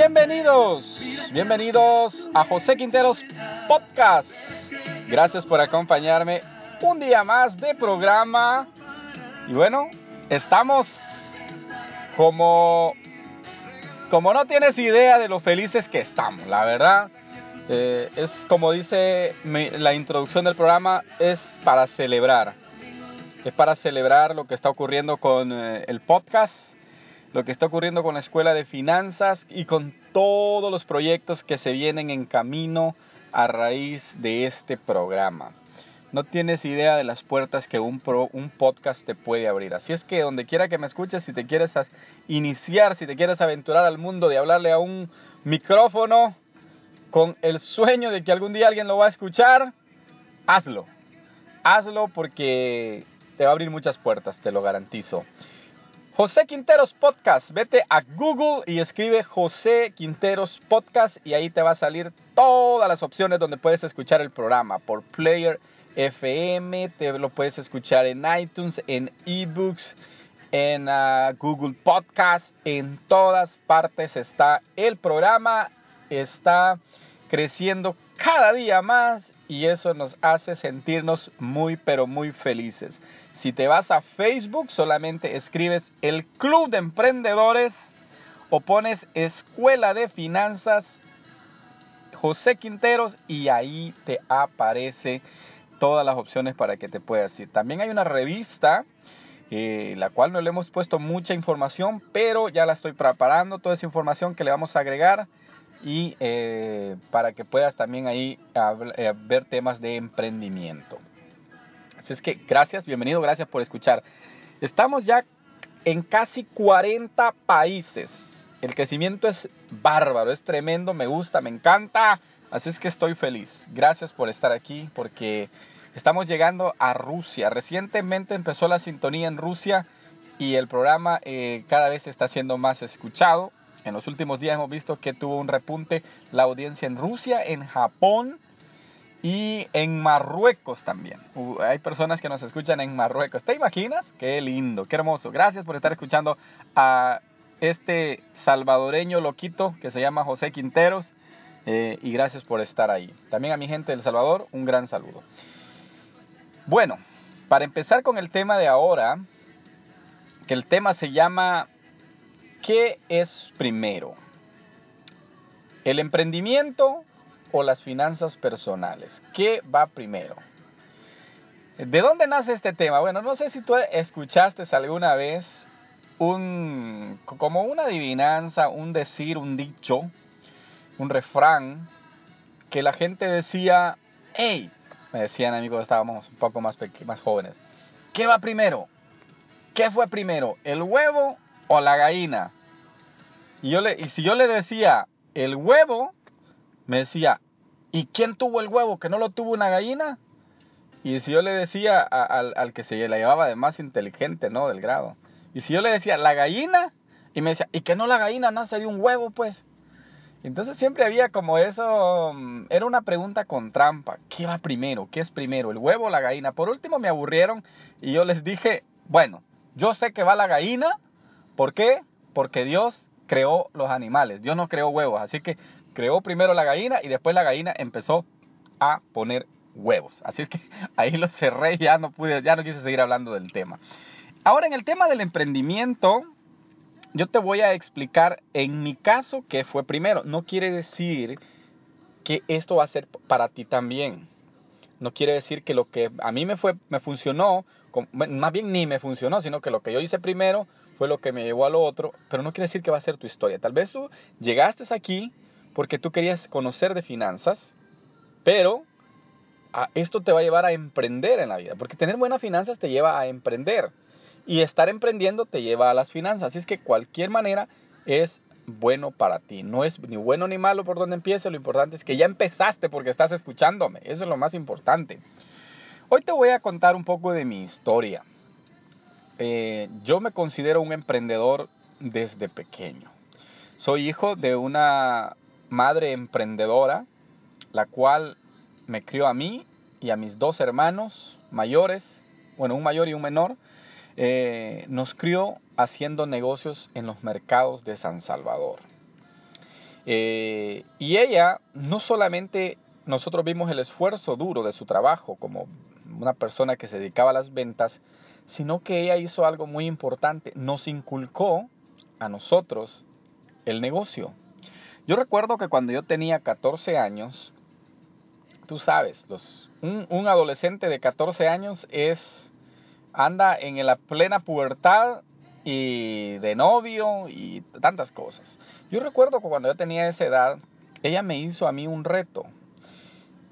Bienvenidos, bienvenidos a José Quinteros Podcast. Gracias por acompañarme un día más de programa. Y bueno, estamos como como no tienes idea de lo felices que estamos, la verdad. eh, es como dice la introducción del programa, es para celebrar. Es para celebrar lo que está ocurriendo con eh, el podcast, lo que está ocurriendo con la Escuela de Finanzas y con todos los proyectos que se vienen en camino a raíz de este programa. No tienes idea de las puertas que un, pro- un podcast te puede abrir. Así es que donde quiera que me escuches, si te quieres iniciar, si te quieres aventurar al mundo de hablarle a un micrófono con el sueño de que algún día alguien lo va a escuchar, hazlo. Hazlo porque te va a abrir muchas puertas, te lo garantizo. José Quinteros Podcast. Vete a Google y escribe José Quinteros Podcast y ahí te va a salir todas las opciones donde puedes escuchar el programa. Por Player FM, te lo puedes escuchar en iTunes, en eBooks, en ah, Google Podcast. En todas partes está el programa. Está creciendo cada día más y eso nos hace sentirnos muy pero muy felices. Si te vas a Facebook, solamente escribes el Club de Emprendedores o pones Escuela de Finanzas José Quinteros y ahí te aparece todas las opciones para que te puedas ir. También hay una revista, eh, la cual no le hemos puesto mucha información, pero ya la estoy preparando, toda esa información que le vamos a agregar y eh, para que puedas también ahí eh, ver temas de emprendimiento. Así es que gracias, bienvenido, gracias por escuchar. Estamos ya en casi 40 países. El crecimiento es bárbaro, es tremendo, me gusta, me encanta. Así es que estoy feliz. Gracias por estar aquí porque estamos llegando a Rusia. Recientemente empezó la sintonía en Rusia y el programa eh, cada vez está siendo más escuchado. En los últimos días hemos visto que tuvo un repunte la audiencia en Rusia, en Japón y en Marruecos también. Hay personas que nos escuchan en Marruecos. ¿Te imaginas? Qué lindo, qué hermoso. Gracias por estar escuchando a este salvadoreño loquito que se llama José Quinteros. eh, y gracias por estar ahí. También a mi gente del Salvador, un gran saludo. Bueno, para empezar con el tema de ahora, que el tema se llama ¿Qué es primero? ¿El emprendimiento o las finanzas personales? ¿Qué va primero? ¿De dónde nace este tema? Bueno, no sé si tú escuchaste alguna vez un como una adivinanza, un decir, un dicho, un refrán que la gente decía, hey, me decían amigos, estábamos un poco más más jóvenes. ¿Qué va primero? ¿Qué fue primero? ¿El huevo o la gallina? Y yo le y si yo le decía el huevo, me decía, ¿y quién tuvo el huevo que no lo tuvo una gallina? Y si yo le decía al, al que se la llevaba de más inteligente, ¿no? Del grado. Y si yo le decía la gallina, y me decía, ¿y que no la gallina nace de un huevo, pues? Entonces siempre había como eso, mm, era una pregunta con trampa. ¿Qué va primero? ¿Qué es primero? ¿El huevo o la gallina? Por último me aburrieron y yo les dije, bueno, yo sé que va la gallina. ¿Por qué? Porque Dios creó los animales. Dios no creó huevos. Así que creó primero la gallina y después la gallina empezó a poner huevos. Así es que ahí lo cerré ya no pude, ya no quise seguir hablando del tema. Ahora en el tema del emprendimiento, yo te voy a explicar en mi caso qué fue primero. No quiere decir que esto va a ser para ti también. No quiere decir que lo que a mí me fue me funcionó, más bien ni me funcionó, sino que lo que yo hice primero fue lo que me llevó a lo otro, pero no quiere decir que va a ser tu historia. Tal vez tú llegaste aquí porque tú querías conocer de finanzas, pero a- esto te va a llevar a emprender en la vida, porque tener buenas finanzas te lleva a emprender. Y estar emprendiendo te lleva a las finanzas. Así es que cualquier manera es bueno para ti. No es ni bueno ni malo por donde empiece. Lo importante es que ya empezaste porque estás escuchándome. Eso es lo más importante. Hoy te voy a contar un poco de mi historia. Eh, yo me considero un emprendedor desde pequeño. Soy hijo de una madre emprendedora, la cual me crió a mí y a mis dos hermanos mayores, bueno, un mayor y un menor, eh, nos crió haciendo negocios en los mercados de San Salvador. Eh, y ella, no solamente nosotros vimos el esfuerzo duro de su trabajo como una persona que se dedicaba a las ventas, sino que ella hizo algo muy importante, nos inculcó a nosotros el negocio. Yo recuerdo que cuando yo tenía 14 años, tú sabes, un, un adolescente de 14 años es anda en la plena pubertad y de novio y tantas cosas. Yo recuerdo que cuando yo tenía esa edad, ella me hizo a mí un reto.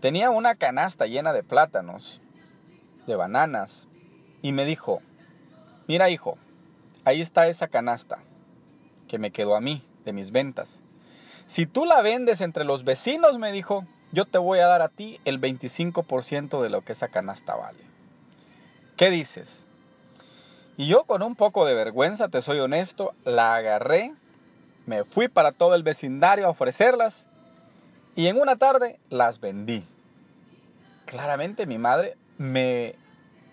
Tenía una canasta llena de plátanos, de bananas, y me dijo, mira hijo, ahí está esa canasta que me quedó a mí de mis ventas. Si tú la vendes entre los vecinos, me dijo, yo te voy a dar a ti el 25% de lo que esa canasta vale. ¿Qué dices? Y yo con un poco de vergüenza, te soy honesto, la agarré, me fui para todo el vecindario a ofrecerlas y en una tarde las vendí. Claramente mi madre me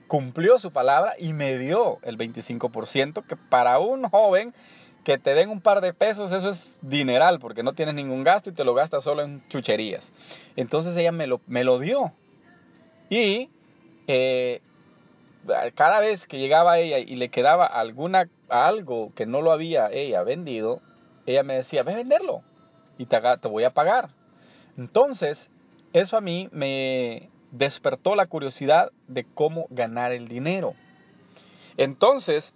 cumplió su palabra y me dio el 25%, que para un joven que te den un par de pesos, eso es dineral, porque no tienes ningún gasto y te lo gastas solo en chucherías. Entonces ella me lo, me lo dio. Y eh, cada vez que llegaba ella y le quedaba alguna, algo que no lo había ella vendido, ella me decía, ve a venderlo y te, te voy a pagar. Entonces, eso a mí me despertó la curiosidad de cómo ganar el dinero. Entonces,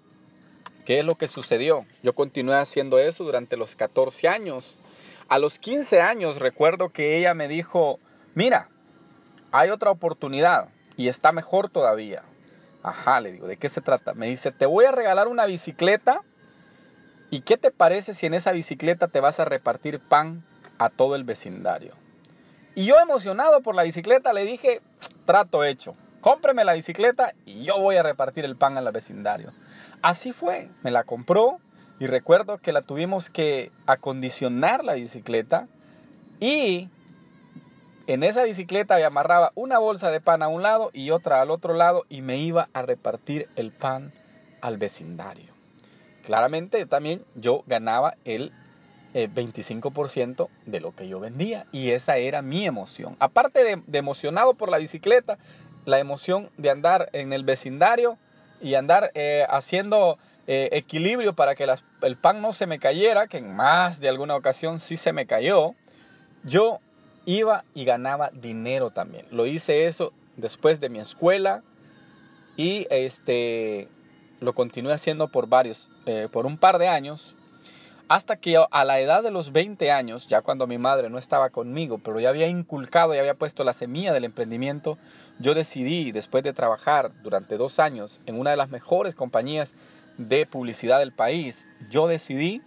¿qué es lo que sucedió? Yo continué haciendo eso durante los 14 años. A los 15 años recuerdo que ella me dijo, mira, hay otra oportunidad y está mejor todavía. Ajá, le digo, ¿de qué se trata? Me dice, te voy a regalar una bicicleta y ¿qué te parece si en esa bicicleta te vas a repartir pan a todo el vecindario? Y yo emocionado por la bicicleta le dije, trato hecho, cómpreme la bicicleta y yo voy a repartir el pan al vecindario. Así fue, me la compró y recuerdo que la tuvimos que acondicionar la bicicleta y en esa bicicleta me amarraba una bolsa de pan a un lado y otra al otro lado y me iba a repartir el pan al vecindario. Claramente también yo ganaba el 25% eh, de lo que yo vendía y esa era mi emoción. Aparte de, emocionado por la bicicleta, la emoción de andar en el vecindario y andar eh, haciendo eh, equilibrio para que el pan no se me cayera, que en más de alguna ocasión sí se me cayó, yo iba y ganaba dinero también. Lo hice eso después de mi escuela y este lo continué haciendo por varios, eh, por un par de años, hasta que a la edad de los 20 años, ya cuando mi madre no estaba conmigo, pero ya había inculcado y había puesto la semilla del emprendimiento, yo decidí, después de trabajar durante dos años en una de las mejores compañías de publicidad del país, yo decidí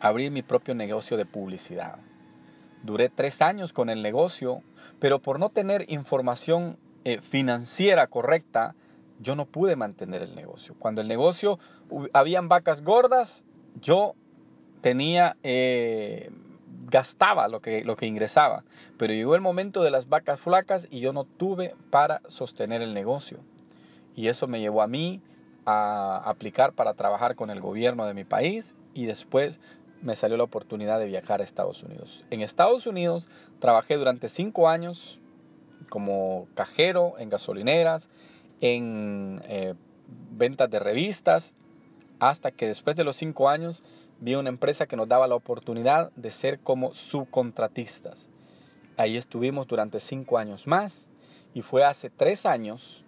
abrir mi propio negocio de publicidad. Duré tres años con el negocio, pero por no tener información eh, financiera correcta, yo no pude mantener el negocio. Cuando el negocio habían vacas gordas, yo tenía, eh, gastaba lo que, lo que ingresaba. Pero llegó el momento de las vacas flacas y yo no tuve para sostener el negocio. Y eso me llevó a mí a aplicar para trabajar con el gobierno de mi país y después me salió la oportunidad de viajar a Estados Unidos. En Estados Unidos trabajé durante cinco años como cajero en gasolineras, en eh, ventas de revistas, hasta que después de los cinco años vi una empresa que nos daba la oportunidad de ser como subcontratistas. Ahí estuvimos durante cinco años más y fue hace tres años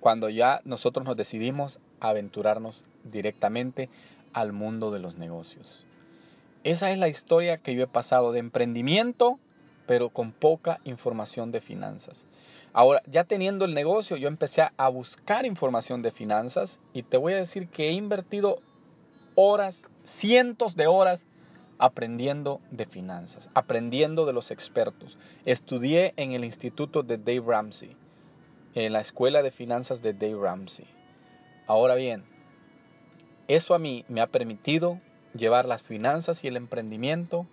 cuando ya nosotros nos decidimos aventurarnos directamente al mundo de los negocios. Esa es la historia que yo he pasado de emprendimiento, pero con poca información de finanzas. Ahora, ya teniendo el negocio, yo empecé a- buscar información de finanzas y te voy a decir que he invertido horas, cientos de horas aprendiendo de finanzas, aprendiendo de los expertos. Estudié en el instituto de Dave Ramsey, en la escuela de finanzas de Dave Ramsey. Ahora bien, eso a mí me ha permitido llevar las finanzas y el emprendimiento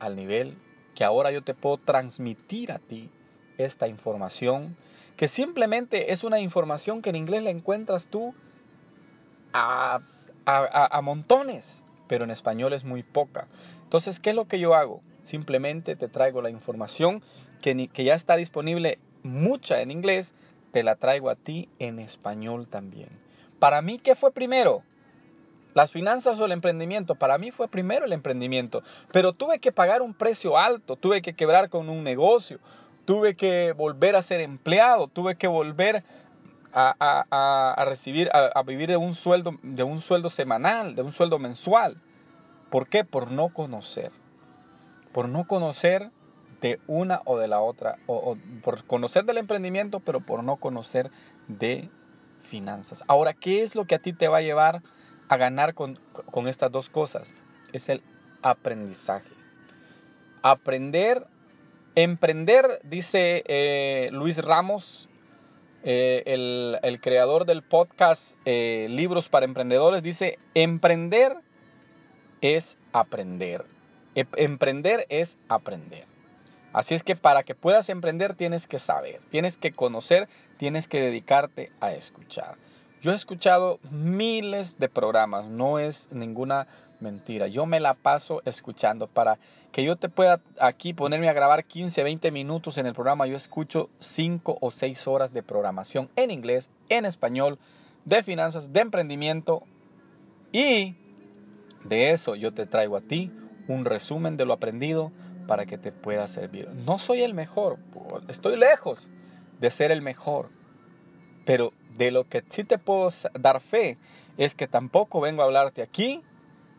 al nivel que ahora yo te puedo transmitir a ti esta información, que simplemente es una información que en inglés la encuentras tú a, a- a- a montones, pero en español es muy poca. Entonces, ¿qué es lo que yo hago? Simplemente te traigo la información que, ya está disponible mucha en inglés, te la traigo a ti en español también. Para mí, ¿qué fue primero? Las finanzas o el emprendimiento, para mí fue primero el emprendimiento, pero tuve que pagar un precio alto, tuve que quebrar con un negocio, tuve que volver a ser empleado, tuve que volver a, a- a- recibir, a, vivir de un sueldo, de un sueldo semanal, de un sueldo mensual. ¿Por qué? Por no conocer, por no conocer de una o de la otra, o, o por conocer del emprendimiento, pero por no conocer de finanzas. Ahora, ¿qué es lo que a ti te va a llevar a ganar con, con estas dos cosas? Es el aprendizaje. Aprender, emprender, dice eh, Luis Ramos, eh, el, el creador del podcast eh, Libros para Emprendedores, dice, emprender es aprender. Em- Emprender es aprender. Así es que para que puedas emprender tienes que saber, tienes que conocer, tienes que dedicarte a escuchar. Yo he escuchado miles de programas, no es ninguna mentira. Yo me la paso escuchando para que yo te pueda aquí ponerme a grabar 15, 20 minutos en el programa. Yo escucho 5 o 6 horas de programación en inglés, en español, de finanzas, de emprendimiento y de eso yo te traigo a ti un resumen de lo aprendido para que te pueda servir. No soy el mejor, estoy lejos de ser el mejor, pero de lo que sí te puedo dar fe es que tampoco vengo a hablarte aquí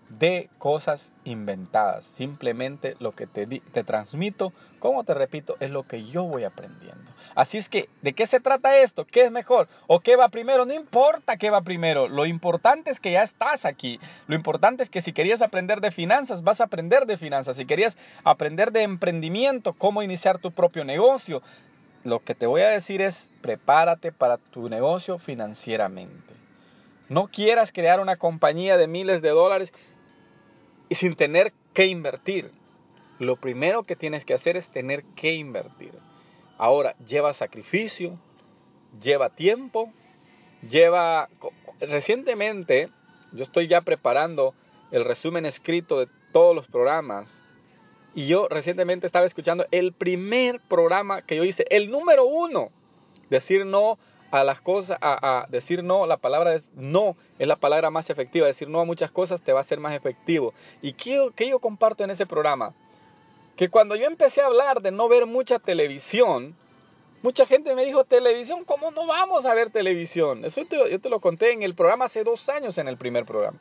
de cosas inventadas. Simplemente lo que te, te transmito, como te repito, es lo que yo voy aprendiendo. Así es que, ¿de qué se trata esto? ¿Qué es mejor? ¿O qué va primero? No importa qué va primero. Lo importante es que ya estás aquí. Lo importante es que si querías aprender de finanzas, vas a aprender de finanzas. Si querías aprender de emprendimiento, cómo iniciar tu propio negocio, lo que te voy a decir es, prepárate para tu negocio financieramente. No quieras crear una compañía de miles de dólares y sin tener que invertir. Lo primero que tienes que hacer es tener que invertir. Ahora, lleva sacrificio, lleva tiempo, lleva... Recientemente, yo estoy ya preparando el resumen escrito de todos los programas. Y yo recientemente estaba escuchando el primer programa que yo hice, el número uno. Decir no a las cosas, a, decir no, la palabra no, es la palabra más efectiva. Decir no a muchas cosas te va a hacer más efectivo. ¿Y qué, qué yo comparto en ese programa? Que cuando yo empecé a hablar de no ver mucha televisión, mucha gente me dijo, televisión, ¿cómo no vamos a ver televisión? Eso yo te lo conté en el programa hace dos años, en el primer programa.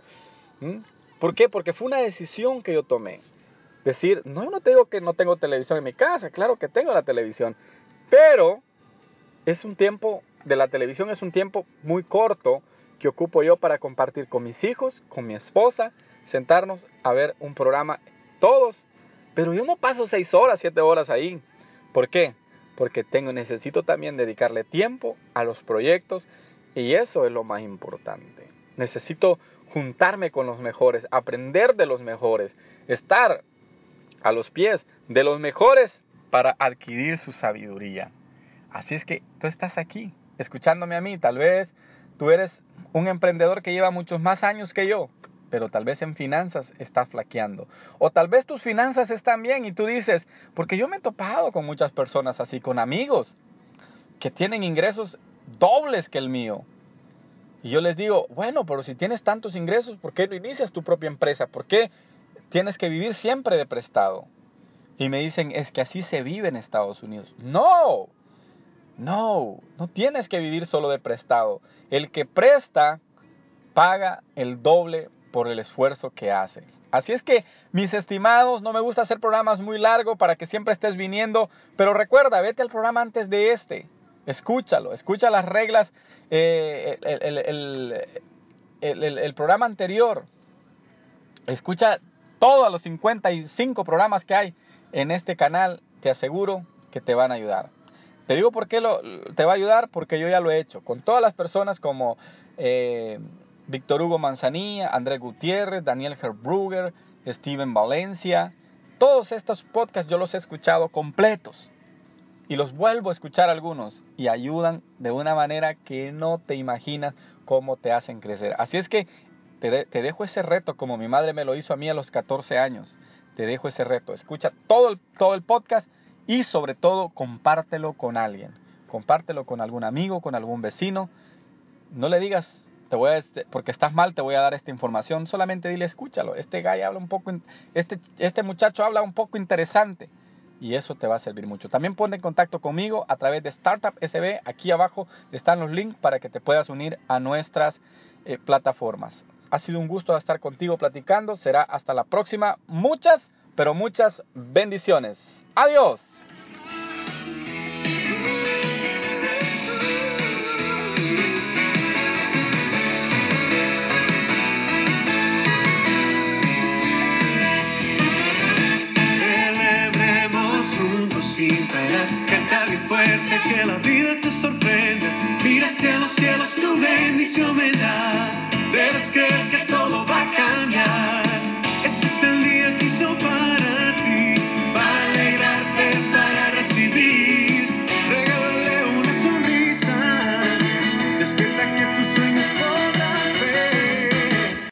¿Mm? ¿Por qué? Porque fue una decisión que yo tomé. Decir, no, no te digo que no tengo televisión en mi casa, claro que tengo la televisión, pero es un tiempo, de la televisión es un tiempo muy corto que ocupo yo para compartir con mis hijos, con mi esposa, sentarnos a ver un programa todos, pero yo no paso seis horas, siete horas ahí. ¿Por qué? Porque tengo, necesito también dedicarle tiempo a los proyectos y eso es lo más importante. Necesito juntarme con los mejores, aprender de los mejores, estar a los pies de los mejores para adquirir su sabiduría. Así es que tú estás aquí, escuchándome a mí. Tal vez tú eres un emprendedor que lleva muchos más años que yo, pero tal vez en finanzas estás flaqueando. O tal vez tus finanzas están bien y tú dices, porque yo me he topado con muchas personas así, con amigos que tienen ingresos dobles que el mío. Y yo les digo, bueno, pero si tienes tantos ingresos, ¿por qué no inicias tu propia empresa? ¿Por qué tienes que vivir siempre de prestado? Y me dicen, es que así se vive en Estados Unidos. No, no, no tienes que vivir solo de prestado. El que presta paga el doble por el esfuerzo que hace. Así es que, mis estimados, no me gusta hacer programas muy largos para que siempre estés viniendo, pero recuerda, vete al programa antes de este. Escúchalo, escucha las reglas, eh, el, el- el- el- programa anterior. Escucha todos los 55 programas que hay en este canal. Te aseguro que te van a ayudar. Te digo por qué te va a ayudar, porque yo ya lo he hecho. Con todas las personas como eh, Víctor Hugo Manzanilla, Andrés Gutiérrez, Daniel Herbruger, Steven Valencia. Todos estos podcasts yo los he escuchado completos. Y los vuelvo a escuchar algunos. Y ayudan de una manera que no te imaginas cómo te hacen crecer. Así es que te, de- te dejo ese reto como mi madre me lo hizo a mí a los 14 años. Te dejo ese reto. Escucha todo todo el podcast y sobre todo compártelo con alguien. Compártelo con algún amigo, con algún vecino. No le digas, te voy a, este- porque estás mal, te voy a dar esta información. Solamente dile, escúchalo. Este gallo habla un poco, este, este muchacho habla un poco interesante. Y eso te va a servir mucho. También ponte en contacto conmigo a través de Startup SB. Aquí abajo están los links para que te puedas unir a nuestras eh, plataformas. Ha sido un gusto estar contigo platicando. Será hasta la próxima. Muchas, pero muchas bendiciones. Adiós.